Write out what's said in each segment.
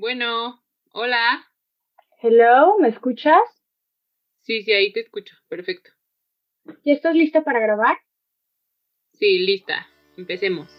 Bueno, hola. Hello, ¿me escuchas? Sí, sí, ahí te escucho. Perfecto. ¿Ya estás lista para grabar? Sí, lista. Empecemos.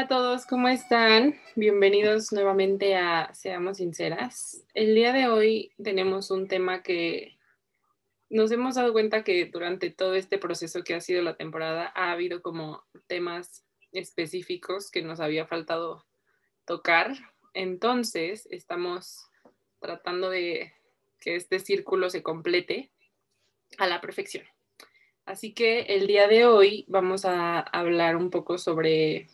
Hola a todos, ¿cómo están? Bienvenidos nuevamente a Seamos Sinceras. El día de hoy tenemos un tema que nos hemos dado cuenta que durante todo este proceso que ha sido la temporada ha habido como temas específicos que nos había faltado tocar. Entonces, estamos tratando de que este círculo se complete a la perfección. Así que el día de hoy vamos a hablar un poco sobre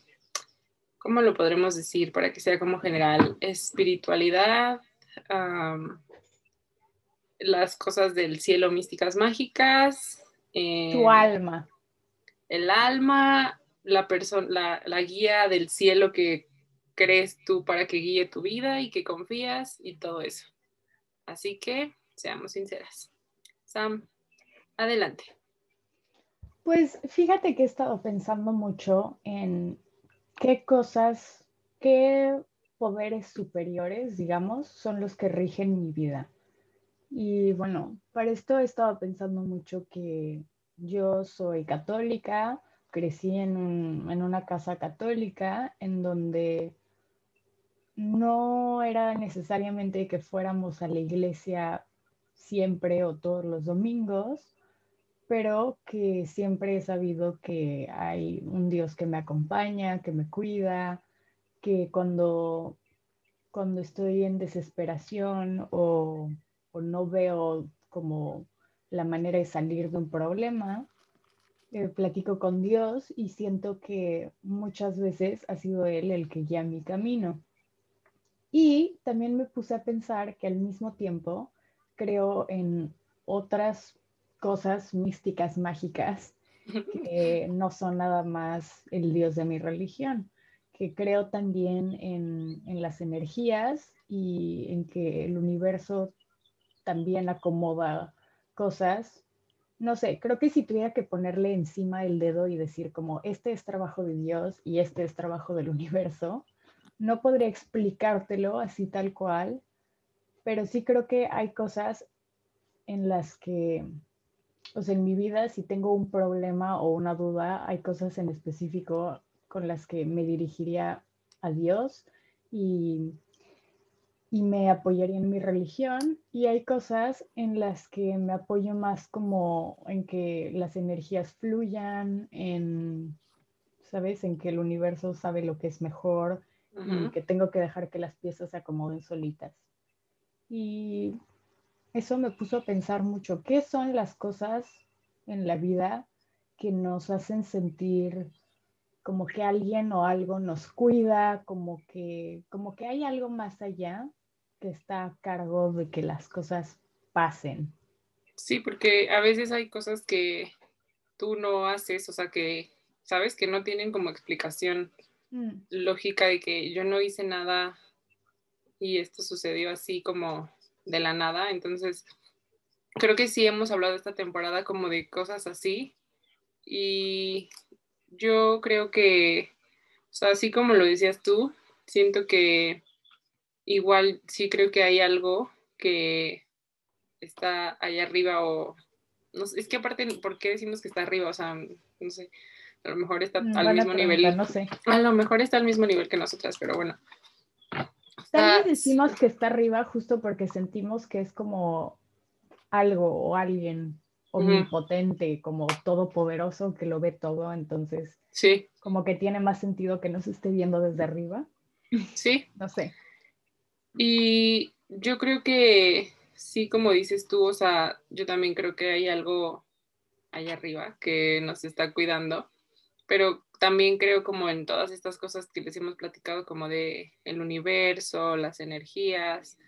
¿cómo lo podremos decir para que sea como general? Espiritualidad, las cosas del cielo místicas mágicas. Eh, tu alma. El alma, la, la, la guía del cielo que crees tú para que guíe tu vida y que confías y todo eso. Así que seamos sinceras. Sam, adelante. Pues fíjate que he estado pensando mucho en qué cosas, qué poderes superiores, digamos, son los que rigen mi vida. Y bueno, para esto he estado pensando mucho que yo soy católica, crecí en, una casa católica en donde no era necesariamente que fuéramos a la iglesia siempre o todos los domingos, pero que siempre he sabido que hay un Dios que me acompaña, que me cuida, que cuando, cuando estoy en desesperación o, no veo como la manera de salir de un problema, eh, platico con Dios y siento que muchas veces ha sido Él el que guía mi camino. Y también me puse a pensar que al mismo tiempo creo en otras cosas místicas, mágicas, que no son nada más el Dios de mi religión, que creo también en, en las energías y en que el universo también acomoda cosas. No sé, creo que si tuviera que ponerle encima el dedo y decir como este es trabajo de Dios y este es trabajo del universo, no podría explicártelo así tal cual, pero sí creo que hay cosas en las que o sea, en mi vida, si tengo un problema o una duda, hay cosas en específico con las que me dirigiría a Dios y, y me apoyaría en mi religión. Y hay cosas en las que me apoyo más como en que las energías fluyan, en, ¿sabes? En que el universo sabe lo que es mejor y que tengo que dejar que las piezas se acomoden solitas. Y eso me puso a pensar mucho, ¿qué son las cosas en la vida que nos hacen sentir como que alguien o algo nos cuida, como que, como que hay algo más allá que está a cargo de que las cosas pasen? Sí, porque a veces hay cosas que tú no haces, o sea, que sabes que no tienen como explicación mm. lógica de que yo no hice nada y esto sucedió así como de la nada. Entonces, creo que sí hemos hablado esta temporada como de cosas así. Y yo creo que, o sea, así como lo decías tú, siento que igual sí creo que hay algo que está allá arriba o no sé, es que aparte, ¿por qué decimos que está arriba? O sea, no sé, a lo mejor está mm, al mismo nivel. No sé. A lo mejor está al mismo nivel que nosotras, pero bueno, también decimos que está arriba justo porque sentimos que es como algo o alguien omnipotente, como todopoderoso que lo ve todo, entonces sí. como que tiene más sentido que nos esté viendo desde arriba. Sí. No sé. Y yo creo que sí, como dices tú, o sea, yo también creo que hay algo allá arriba que nos está cuidando, pero también creo como en todas estas cosas que les hemos platicado como de el universo, las energías.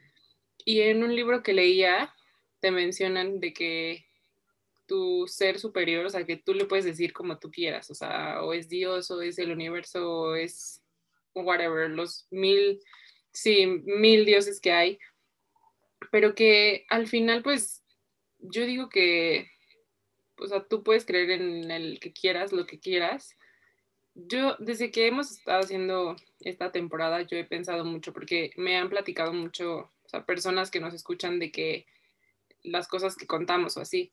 Y en un libro que leía te mencionan de que tu ser superior, o sea, que tú le puedes decir como tú quieras, o sea, o es Dios, o es el universo, o es whatever, los mil, sí, mil dioses que hay, pero que al final, pues, yo digo que, o sea, tú puedes creer en el que quieras, lo que quieras. Yo, desde que hemos estado haciendo esta temporada, yo he pensado mucho, porque me han platicado mucho, o sea, personas que nos escuchan de que las cosas que contamos o así.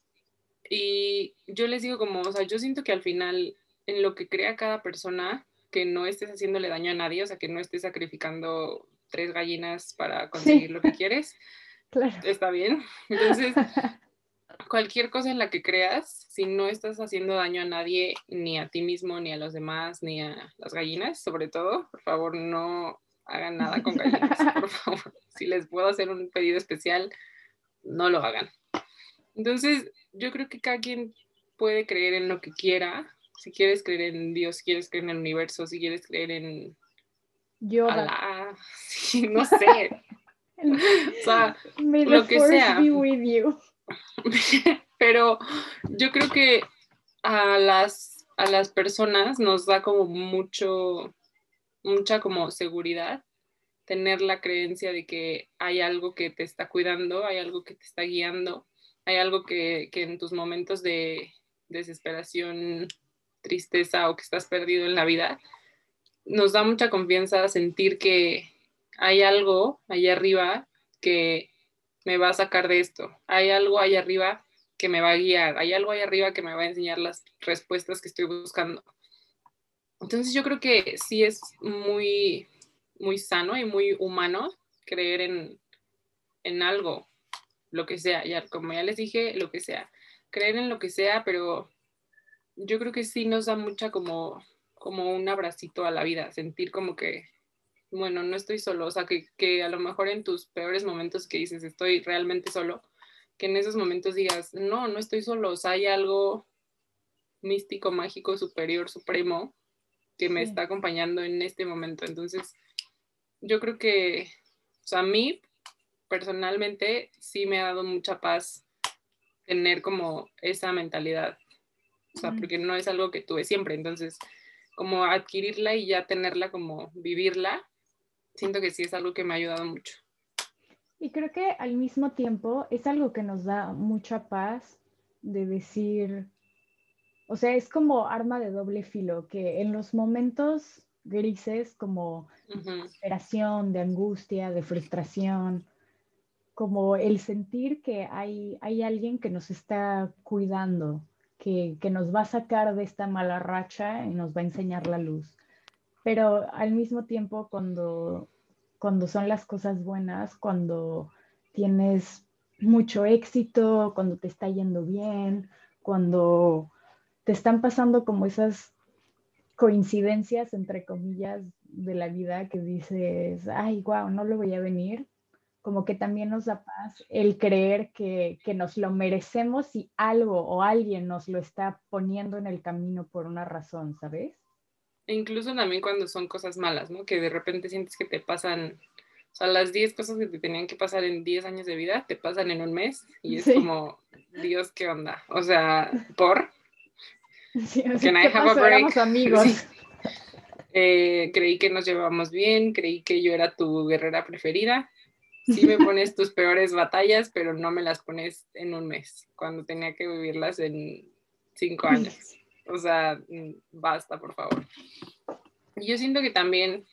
Y yo les digo como, o sea, yo siento que al final, en lo que crea cada persona, que no estés haciéndole daño a nadie, o sea, que no estés sacrificando tres gallinas para conseguir lo que quieres, está bien. Entonces, cualquier cosa en la que creas, si no estás haciendo daño a nadie, ni a ti mismo, ni a los demás, ni a las gallinas, sobre todo, por favor, no hagan nada con gallinas, por favor. Si les puedo hacer un pedido especial, no lo hagan. Entonces, yo creo que cada quien puede creer en lo que quiera. Si quieres creer en Dios, si quieres creer en el universo, si quieres creer en yo no sé. o sea, lo que sea. Pero yo creo que a las, a las personas nos da como mucho, mucha como seguridad tener la creencia de que hay algo que te está cuidando, hay algo que te está guiando, hay algo que, que en tus momentos de desesperación, tristeza o que estás perdido en la vida, nos da mucha confianza sentir que hay algo allá arriba que me va a sacar de esto, hay algo allá arriba que me va a guiar, hay algo allá arriba que me va a enseñar las respuestas que estoy buscando. Entonces yo creo que sí es muy, muy sano y muy humano creer en, en algo, lo que sea, ya, como ya les dije, lo que sea, creer en lo que sea, pero yo creo que sí nos da mucha como como un abracito a la vida, sentir como que, bueno, no estoy solo, o sea, que, que a lo mejor en tus peores momentos que dices, estoy realmente solo, que en esos momentos digas, no, no estoy solo, o sea, hay algo místico, mágico, superior, supremo, que me está acompañando en este momento. Entonces, yo creo que, o sea, a mí personalmente sí me ha dado mucha paz tener como esa mentalidad, o sea, porque no es algo que tuve siempre. Entonces, como adquirirla y ya tenerla como vivirla, siento que sí es algo que me ha ayudado mucho. Y creo que al mismo tiempo es algo que nos da mucha paz de decir, o sea, es como arma de doble filo, que en los momentos grises como desesperación, de angustia, de frustración, como el sentir que hay, hay alguien que nos está cuidando, que, nos va a sacar de esta mala racha y nos va a enseñar la luz. Pero al mismo tiempo, cuando, cuando son las cosas buenas, cuando tienes mucho éxito, cuando te está yendo bien, cuando te están pasando como esas coincidencias, entre comillas, de la vida que dices, ay, wow, no lo voy a venir, como que también nos da paz el creer que, nos lo merecemos y algo o alguien nos lo está poniendo en el camino por una razón, ¿sabes? E incluso también cuando son cosas malas, ¿no? Que de repente sientes que te pasan, o sea, las 10 cosas que te tenían que pasar en 10 años de vida, te pasan en un mes y es como, Dios, ¿qué onda? O sea, ¿por? Sí, I amigos. Eh, creí que nos llevábamos bien, creí que yo era tu guerrera preferida sí me pones tus peores batallas, pero no me las pones en un mes, cuando tenía que vivirlas en cinco años. O sea, mm, basta, por favor. Yo siento que también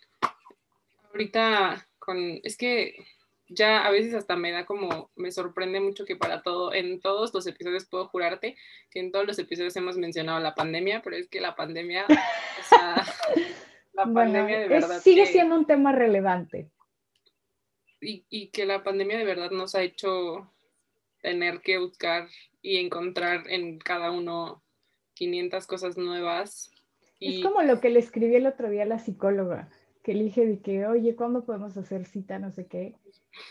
ahorita con, es que ya a veces hasta me da como, me sorprende mucho que para todo, en todos los episodios puedo jurarte que en todos los episodios hemos mencionado la pandemia, pero es que la pandemia, o sea, la pandemia de verdad. sigue siendo un tema relevante y, que la pandemia de verdad nos ha hecho tener que buscar y encontrar en cada uno 500 cosas nuevas. Es como lo que le escribí el otro día a la psicóloga, que le dije de que, oye, ¿cuándo podemos hacer cita? No sé qué.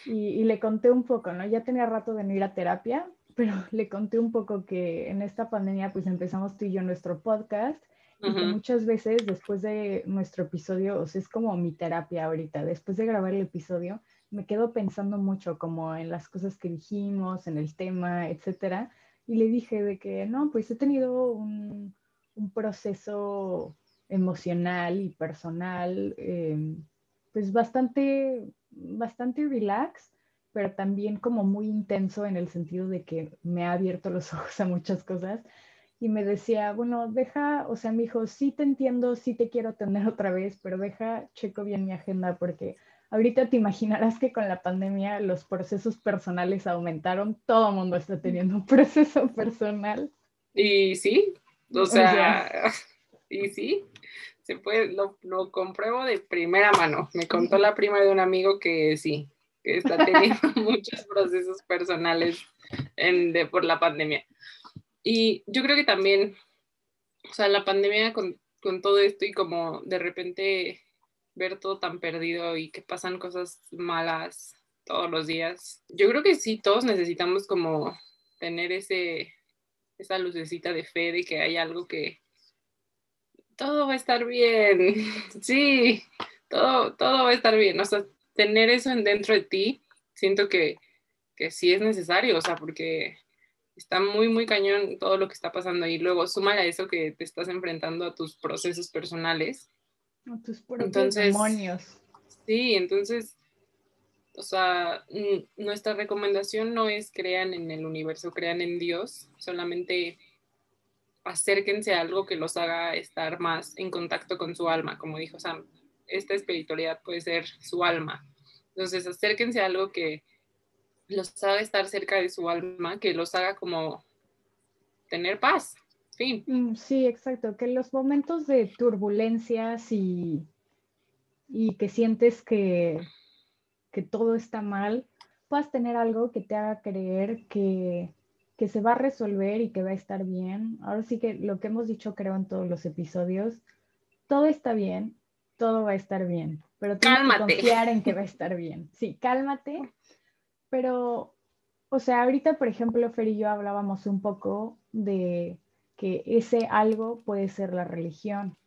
Y, le conté un poco, ¿no? Ya tenía rato de no ir a terapia, pero le conté un poco que en esta pandemia pues empezamos tú y yo nuestro podcast y que muchas veces después de nuestro episodio, o sea, es como mi terapia ahorita, después de grabar el episodio, me quedo pensando mucho como en las cosas que dijimos, en el tema, etcétera. Y le dije de que no, pues he tenido un, un proceso emocional y personal, eh, pues bastante, bastante relax, pero también como muy intenso en el sentido de que me ha abierto los ojos a muchas cosas y me decía, bueno, deja, o sea, me dijo, sí te entiendo, sí te quiero tener otra vez, pero deja, checo bien mi agenda porque ahorita te imaginarás que con la pandemia los procesos personales aumentaron, todo el mundo está teniendo un proceso personal. Y sí, o sea, y sí, se puede, lo, lo, compruebo de primera mano. Me contó la prima de un amigo que sí, que está teniendo muchos procesos personales en, de, por la pandemia. Y yo creo que también, o sea, la pandemia con, con todo esto y como de repente ver todo tan perdido y que pasan cosas malas todos los días. Yo creo que sí, todos necesitamos como tener ese, esa lucecita de fe de que hay algo que todo va a estar bien. Sí, todo, todo va a estar bien. O sea, tener eso en dentro de ti, siento que, que sí es necesario, o sea, porque está muy, muy cañón todo lo que está pasando y luego suma a eso que te estás enfrentando a tus procesos personales. A tus propios demonios. Sí, entonces, o sea, nuestra recomendación no es crean en el universo, crean en Dios, solamente acérquense a algo que los haga estar más en contacto con su alma, como dijo Sam. Esta espiritualidad puede ser su alma. Entonces, acérquense a algo que los haga estar cerca de su alma, que los haga como tener paz. Fin. Mm, sí, exacto. Que los momentos de turbulencias y, y que sientes que, que todo está mal, puedas tener algo que te haga creer que, que se va a resolver y que va a estar bien. Ahora sí que lo que hemos dicho creo en todos los episodios, todo está bien, todo va a estar bien, pero tienes que confiar en que va a estar bien. Sí, cálmate pero, o sea, ahorita, por ejemplo, Fer y yo hablábamos un poco de que ese algo puede ser la religión,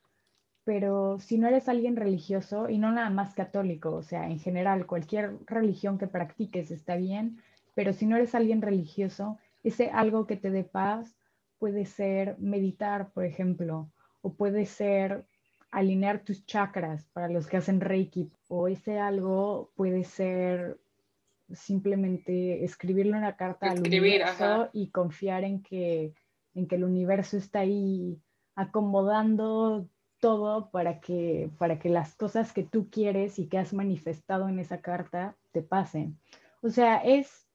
pero si no eres alguien religioso, y no nada más católico, o sea, en general, cualquier religión que practiques está bien, pero si no eres alguien religioso, ese algo que te dé paz puede ser meditar, por ejemplo, o puede ser alinear tus chakras para los que hacen Reiki, o ese algo puede ser simplemente escribirle una carta al universo y confiar en que, en que el universo está ahí acomodando todo para que, para que las cosas que tú quieres y que has manifestado en esa carta te pasen. O sea, es,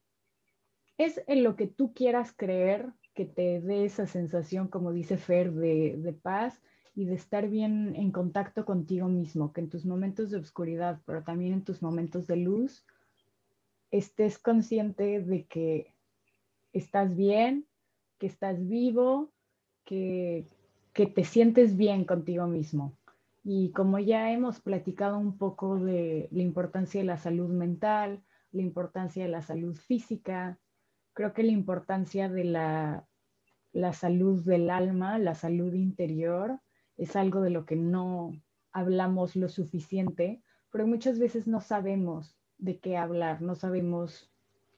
es en lo que tú quieras creer que te dé esa sensación, como dice Fer, de, de paz y de estar bien en contacto contigo mismo, que en tus momentos de oscuridad, pero también en tus momentos de luz, estés consciente de que estás bien, que estás vivo, que, que te sientes bien contigo mismo. Y como ya hemos platicado un poco de la importancia de la salud mental, la importancia de la salud física, creo que la importancia de la, la salud del alma, la salud interior, es algo de lo que no hablamos lo suficiente, pero muchas veces no sabemos de qué hablar, no sabemos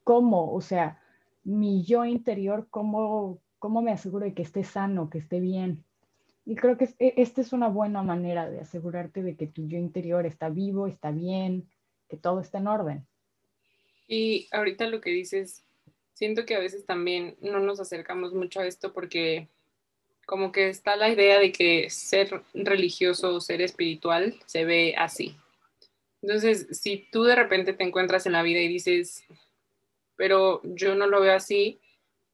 cómo, o sea, mi yo interior, cómo, cómo me aseguro de que esté sano, que esté bien. Y creo que e, esta es una buena manera de asegurarte de que tu yo interior está vivo, está bien, que todo está en orden. Y ahorita lo que dices, siento que a veces también no nos acercamos mucho a esto porque como que está la idea de que ser religioso o ser espiritual se ve así, entonces, si tú de repente te encuentras en la vida y dices, pero yo no lo veo así,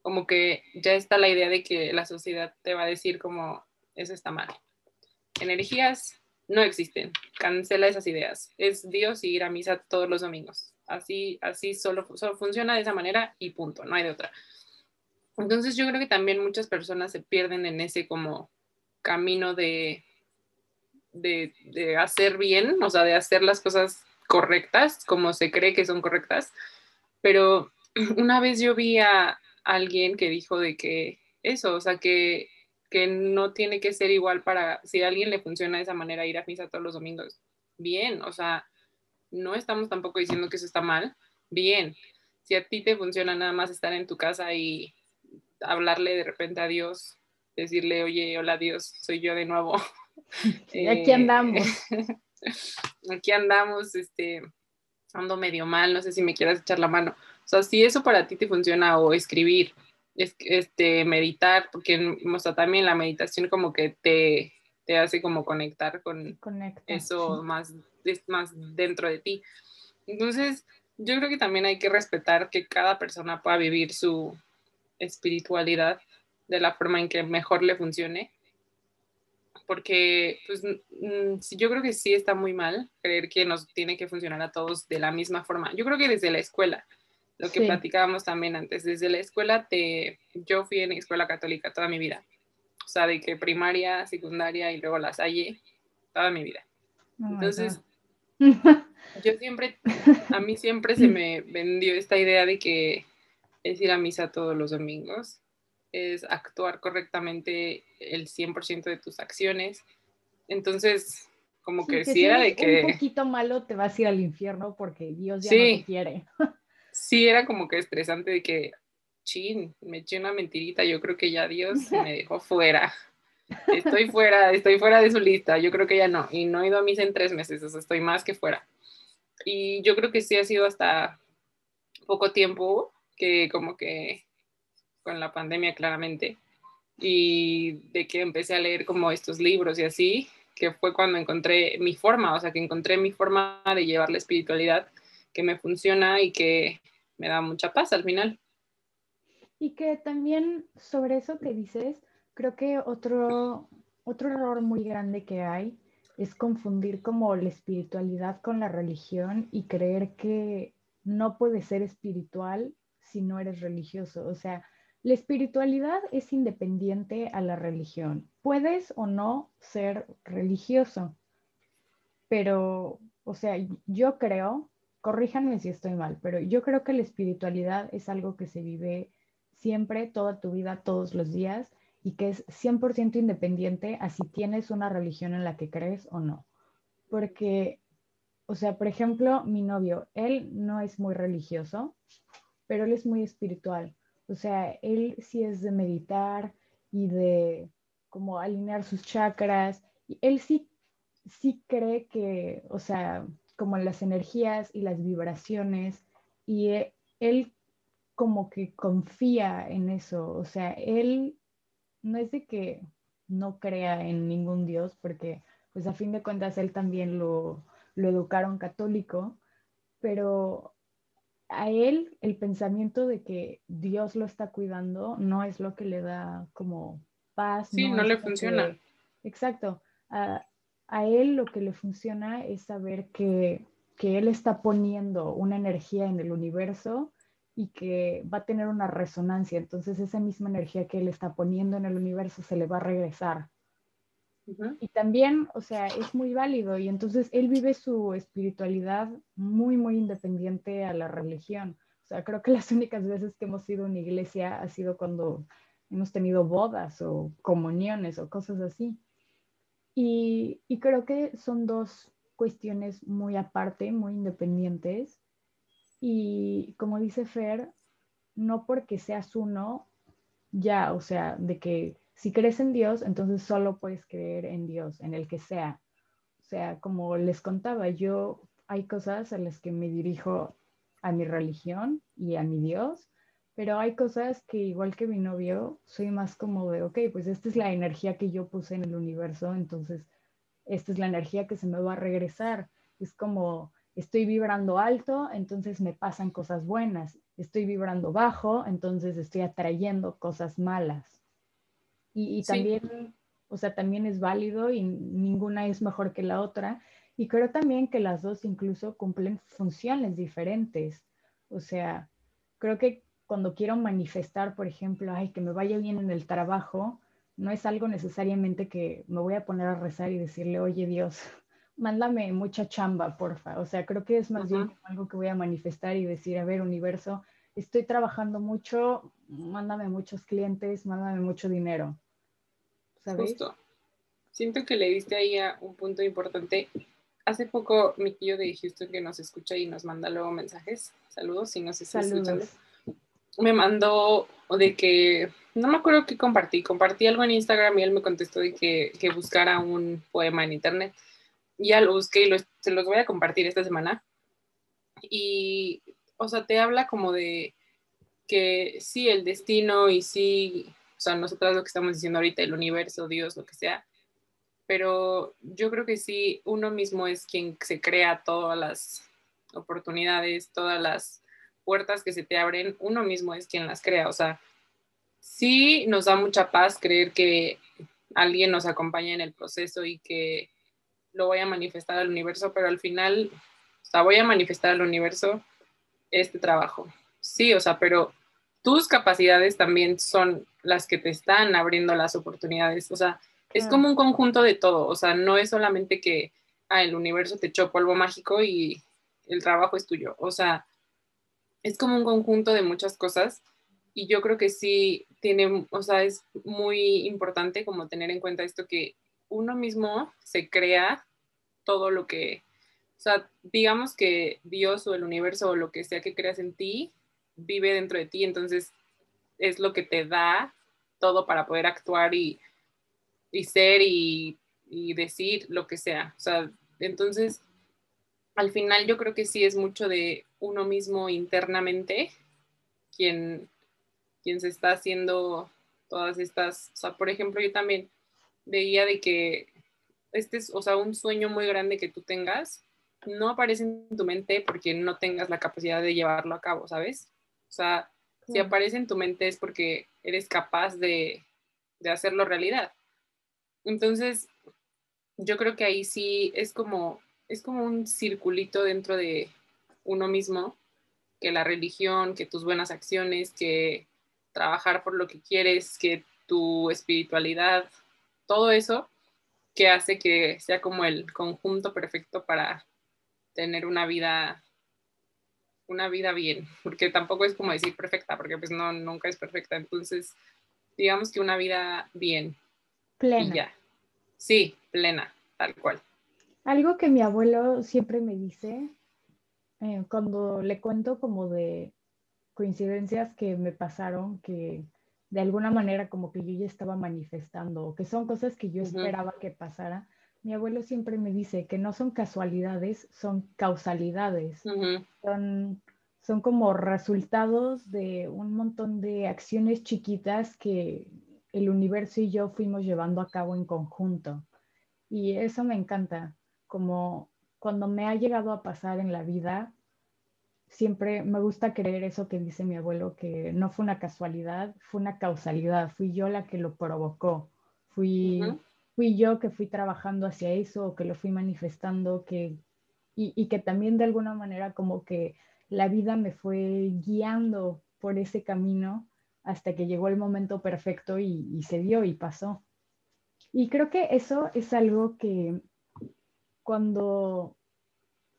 como que ya está la idea de que la sociedad te va a decir como, eso está mal. Energías no existen, cancela esas ideas. Es Dios y ir a misa todos los domingos. Así, así solo, solo funciona de esa manera y punto, no hay de otra. Entonces yo creo que también muchas personas se pierden en ese como camino de de, hacer bien, o sea, de hacer las cosas correctas, como se cree que son correctas. Pero una vez yo vi a alguien que dijo de que eso, o sea, que, que no tiene que ser igual para, si a alguien le funciona de esa manera ir a misa todos los domingos, bien, o sea, no estamos tampoco diciendo que eso está mal, bien. Si a ti te funciona nada más estar en tu casa y hablarle de repente a Dios, decirle, oye, hola Dios, soy yo de nuevo, aquí andamos. aquí andamos, este, ando medio mal, no sé si me quieras echar la mano. O sea, si eso para ti te funciona o escribir, este, meditar, porque o también la meditación como que te, te hace como conectar con eso más, más dentro de ti. Entonces, yo creo que también hay que respetar que cada persona pueda vivir su espiritualidad de la forma en que mejor le funcione. Porque pues, yo creo que sí está muy mal creer que nos tiene que funcionar a todos de la misma forma. Yo creo que desde la escuela, lo que platicábamos también antes, desde la escuela, te, yo fui en escuela católica toda mi vida. O sea, de que primaria, secundaria y luego la salle, toda mi vida. Oh Entonces, yo siempre, a mí siempre se me vendió esta idea de que es ir a misa todos los domingos, es actuar correctamente el 100% de tus acciones. Entonces, como que, sí, era de que... Un poquito malo te vas a ir al infierno porque Dios ya no te quiere. sí, era como que estresante de que, chin, me eché una mentirita, yo creo que ya Dios me dejó fuera. Estoy fuera, estoy fuera de su lista, yo creo que ya no. Y no he ido a misa en tres meses, o sea, estoy más que fuera. Y yo creo que sí ha sido hasta poco tiempo que como que con la pandemia claramente y de que empecé a leer como estos libros y así, que fue cuando encontré mi forma, o sea, que encontré mi forma de llevar la espiritualidad que me funciona y que me da mucha paz al final. Y que también sobre eso que dices, creo que otro, otro error muy grande que hay es confundir como la espiritualidad con la religión y creer que no puedes ser espiritual si no eres religioso. O sea, la espiritualidad es independiente a la religión. Puedes o no ser religioso, pero, o sea, yo creo, corríjanme si estoy mal, pero yo creo que la espiritualidad es algo que se vive siempre, toda tu vida, todos los días, y que es 100% independiente a si tienes una religión en la que crees o no. Porque, o sea, por ejemplo, mi novio, él no es muy religioso, pero él es muy espiritual. O sea, él sí es de meditar y de como alinear sus chakras. Y él sí, sí cree que, o sea, como las energías y las vibraciones, y e, él como que confía en eso. O sea, él no es de que no crea en ningún Dios, porque pues a fin de cuentas él también lo, lo educaron católico, pero a él el pensamiento de que Dios lo está cuidando no es lo que le da como paz. Sí, no, le funciona. exacto. A, a, él lo que le funciona es saber que, que él está poniendo una energía en el universo y que va a tener una resonancia. Entonces esa misma energía que él está poniendo en el universo se le va a regresar. Y también, o sea, es muy válido y entonces él vive su espiritualidad muy, muy independiente a la religión. O sea, creo que las únicas veces que hemos ido a una iglesia ha sido cuando hemos tenido bodas o comuniones o cosas así. Y, y creo que son dos cuestiones muy aparte, muy independientes, y como dice Fer, no porque seas uno, ya, o sea, de que si crees en Dios, entonces solo puedes creer en Dios, en el que sea. O sea, como les contaba, yo hay cosas a las que me dirijo a mi religión y a mi Dios, pero hay cosas que igual que mi novio, soy más como de, ok, pues esta es la energía que yo puse en el universo, entonces esta es la energía que se me va a regresar. Es como Estoy vibrando alto, entonces me pasan cosas buenas. Estoy vibrando bajo, entonces estoy atrayendo cosas malas. Y, también, o sea, también es válido y ninguna es mejor que la otra. Y creo también que las dos incluso cumplen funciones diferentes. O sea, creo que cuando quiero manifestar, por ejemplo, ay, que me vaya bien en el trabajo, no es algo necesariamente que me voy a poner a rezar y decirle, oye Dios, mándame mucha chamba, porfa. O sea, creo que es más bien algo que voy a manifestar y decir, a ver, universo, estoy trabajando mucho, mándame muchos clientes, mándame mucho dinero. ¿Sabes? Justo. Siento que le diste ahí a un punto importante. Hace poco mi tío de Houston que nos escucha y nos manda luego mensajes. Saludos si nos está escuchando. me mandó de que, no me acuerdo qué compartí, compartí algo en Instagram y él me contestó de que, que buscara un poema en internet. Ya lo busqué y se los voy a compartir esta semana. Y, o sea, te habla como de que sí, el destino y sí, o sea, nosotros lo que estamos diciendo ahorita, el universo, Dios, lo que sea, pero yo creo que sí, uno mismo es quien se crea todas las oportunidades, todas las puertas que se te abren, uno mismo es quien las crea, o sea, sí nos da mucha paz creer que alguien nos acompaña en el proceso y que lo voy a manifestar al universo, pero al final, o sea, voy a manifestar al universo este trabajo. Sí, o sea, pero tus capacidades también son las que te están abriendo las oportunidades. O sea, es como un conjunto de todo. O sea, no es solamente que ah, el universo te echó polvo mágico y el trabajo es tuyo. O sea, es como un conjunto de muchas cosas. Y yo creo que sí tiene, o sea, es muy importante como tener en cuenta esto que uno mismo se crea todo lo que, o sea, digamos que Dios o el universo o lo que sea que creas en ti vive dentro de ti, entonces es lo que te da todo para poder actuar y, ser y, decir lo que sea. O sea, entonces, al final yo creo que sí es mucho de uno mismo internamente quien, quien se está haciendo todas estas, o sea, por ejemplo, yo también veía de que este es, o sea, un sueño muy grande que tú tengas, no aparece en tu mente porque no tengas la capacidad de llevarlo a cabo, ¿sabes? O sea, si aparece en tu mente es porque eres capaz de, hacerlo realidad. Entonces, yo creo que ahí sí es como, es como un circulito dentro de uno mismo, que la religión, que tus buenas acciones, que trabajar por lo que quieres, que tu espiritualidad, todo eso que hace que sea como el conjunto perfecto para tener una vida una vida bien, porque tampoco es como decir perfecta, porque pues no, nunca es perfecta. Entonces, digamos que una vida bien. Plena. Sí, plena, tal cual. Algo que mi abuelo siempre me dice, eh, cuando le cuento como de coincidencias que me pasaron, que de alguna manera como que yo ya estaba manifestando, que son cosas que yo esperaba que pasara, mi abuelo siempre me dice que no son casualidades, son causalidades. son, son como resultados de un montón de acciones chiquitas que el universo y yo fuimos llevando a cabo en conjunto. Y eso me encanta, como cuando me ha llegado a pasar en la vida, siempre me gusta creer eso que dice mi abuelo, que no fue una casualidad, fue una causalidad, fui yo la que lo provocó, fui, fui yo que fui trabajando hacia eso, que lo fui manifestando, que, y, que también de alguna manera como que la vida me fue guiando por ese camino hasta que llegó el momento perfecto y, se dio y pasó. Y creo que eso es algo que cuando,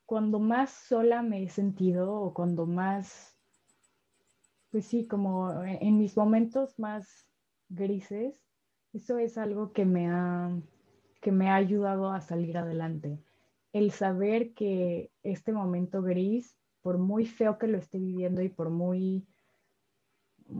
cuando más sola me he sentido o cuando más, pues sí, como en mis momentos más grises, eso es algo que me ha, que me ha ayudado a salir adelante. El saber que este momento gris, por muy feo que lo esté viviendo y por muy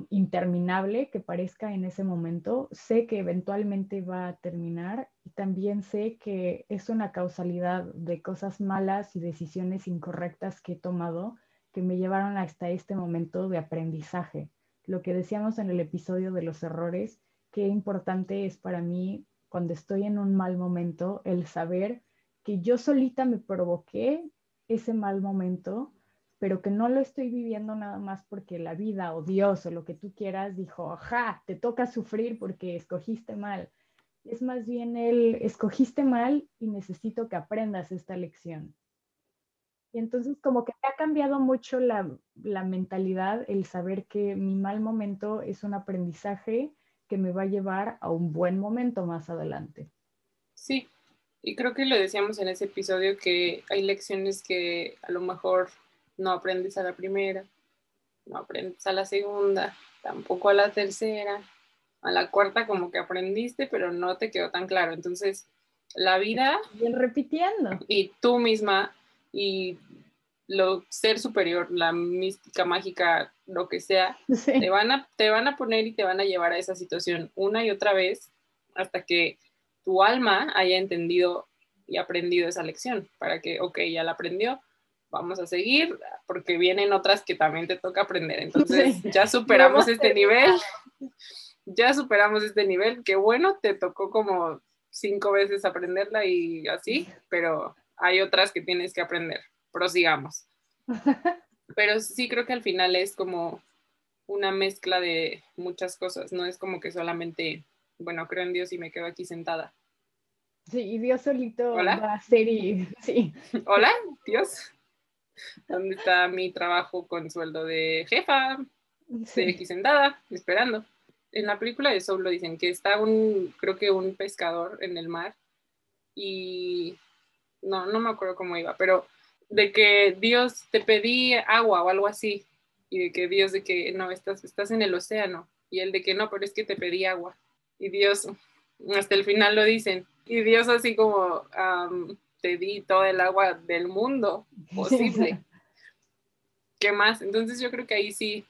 interminable que parezca en ese momento, sé que eventualmente va a terminar y también sé que es una causalidad de cosas malas y decisiones incorrectas que he tomado que me llevaron hasta este momento de aprendizaje. Lo que decíamos en el episodio de los errores, qué importante es para mí cuando estoy en un mal momento el saber que yo solita me provoqué ese mal momento, pero que no lo estoy viviendo nada más porque la vida o Dios o lo que tú quieras dijo, ajá, te toca sufrir porque escogiste mal. Es más bien el escogiste mal y necesito que aprendas esta lección. Y entonces como que me ha cambiado mucho la, la mentalidad, el saber que mi mal momento es un aprendizaje que me va a llevar a un buen momento más adelante. Sí, y creo que lo decíamos en ese episodio que hay lecciones que a lo mejor no aprendes a la primera, no aprendes a la segunda, tampoco a la tercera, a la cuarta como que aprendiste, pero no te quedó tan claro. Entonces, la vida... Bien repitiendo. Y tú misma y lo ser superior, la mística mágica, lo que sea, te, van a, te van a poner y te van a llevar a esa situación una y otra vez hasta que tu alma haya entendido y aprendido esa lección, para que, ok, ya la aprendió, vamos a seguir, porque vienen otras que también te toca aprender. Entonces, ya superamos este nivel, ya superamos este nivel, que bueno, te tocó como cinco veces aprenderla y así, pero hay otras que tienes que aprender. Prosigamos. Pero sí creo que al final es como una mezcla de muchas cosas, no es como que solamente, bueno, creo en Dios y me quedo aquí sentada. Sí, y Dios solito va a ser y sí. Hola, Dios. ¿Dónde está mi trabajo con sueldo de jefa? Estoy aquí sentada, esperando. En la película de Soul lo dicen que está un, creo que un pescador en el mar y no, no me acuerdo cómo iba, pero de que Dios te pedí agua o algo así y de que Dios de que no, estás, estás en el océano y él de que no, pero es que te pedí agua y Dios hasta el final lo dicen y Dios así como te di todo el agua del mundo posible. ¿Qué más? Entonces yo creo que ahí sí,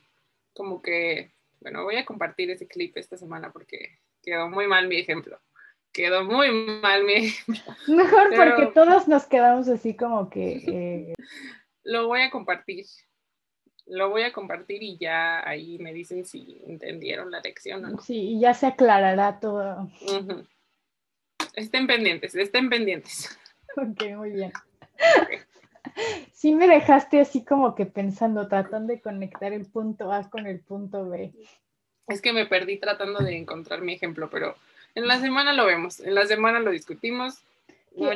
como que, bueno, voy a compartir ese clip esta semana porque quedó muy mal mi ejemplo. Quedó muy mal mi ejemplo. Mejor porque todos nos quedamos así como que... Eh, lo voy a compartir. Lo voy a compartir y ya ahí me dicen si entendieron la lección o no. Sí, y ya se aclarará todo. Estén pendientes, estén pendientes. Ok, muy bien. Sí me dejaste así como que pensando, tratando de conectar el punto A con el punto B. Es que me perdí tratando de encontrar mi ejemplo, pero en la semana lo vemos, en la semana lo discutimos.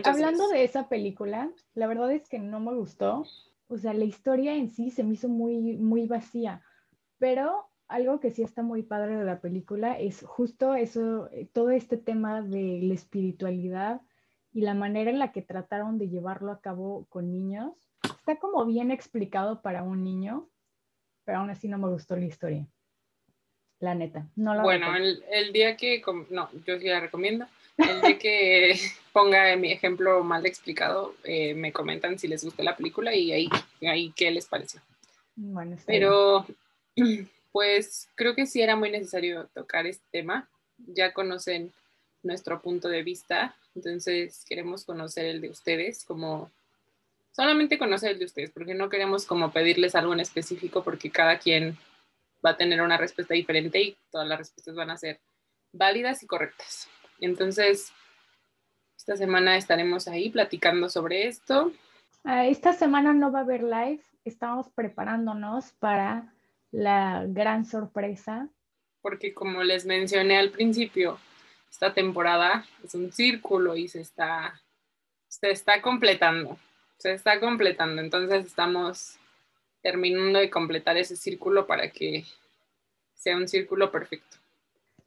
hablando de esa película, la verdad es que no me gustó. O sea, la historia en sí se me hizo muy, muy vacía, pero algo que sí está muy padre de la película es justo eso, todo este tema de la espiritualidad y la manera en la que trataron de llevarlo a cabo con niños. Está como bien explicado para un niño, pero aún así no me gustó la historia. La neta. No la bueno, el, el, día que, no, yo sí la recomiendo. El día que ponga mi ejemplo mal explicado, eh, me comentan si les gustó la película y ahí, ahí qué les pareció. Bueno, Pero, pues creo que sí era muy necesario tocar este tema. Ya conocen nuestro punto de vista, entonces queremos conocer el de ustedes, como solamente conocer el de ustedes, porque no queremos como pedirles algo en específico, porque cada quien va a tener una respuesta diferente y todas las respuestas van a ser válidas y correctas. Entonces, esta semana estaremos ahí platicando sobre esto. Ah, esta semana no va a haber live, estamos preparándonos para la gran sorpresa. Porque como les mencioné al principio, esta temporada es un círculo y se está, se está completando, se está completando. Entonces estamos terminando de completar ese círculo para que sea un círculo perfecto.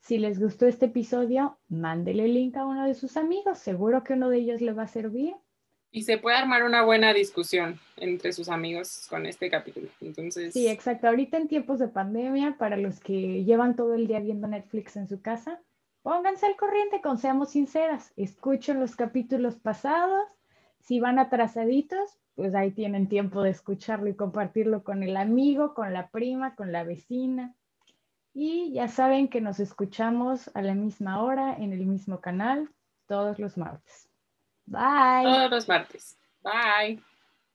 Si les gustó este episodio, mándele el link a uno de sus amigos. Seguro que uno de ellos le va a servir. Y se puede armar una buena discusión entre sus amigos con este capítulo. Entonces. Sí, exacto. Ahorita en tiempos de pandemia, para los que llevan todo el día viendo Netflix en su casa, pónganse al corriente con Seamos Sinceras, escuchen los capítulos pasados, si van atrasaditos, pues ahí tienen tiempo de escucharlo y compartirlo con el amigo, con la prima, con la vecina. Y ya saben que nos escuchamos a la misma hora en el mismo canal todos los martes. Bye. Todos los martes. Bye.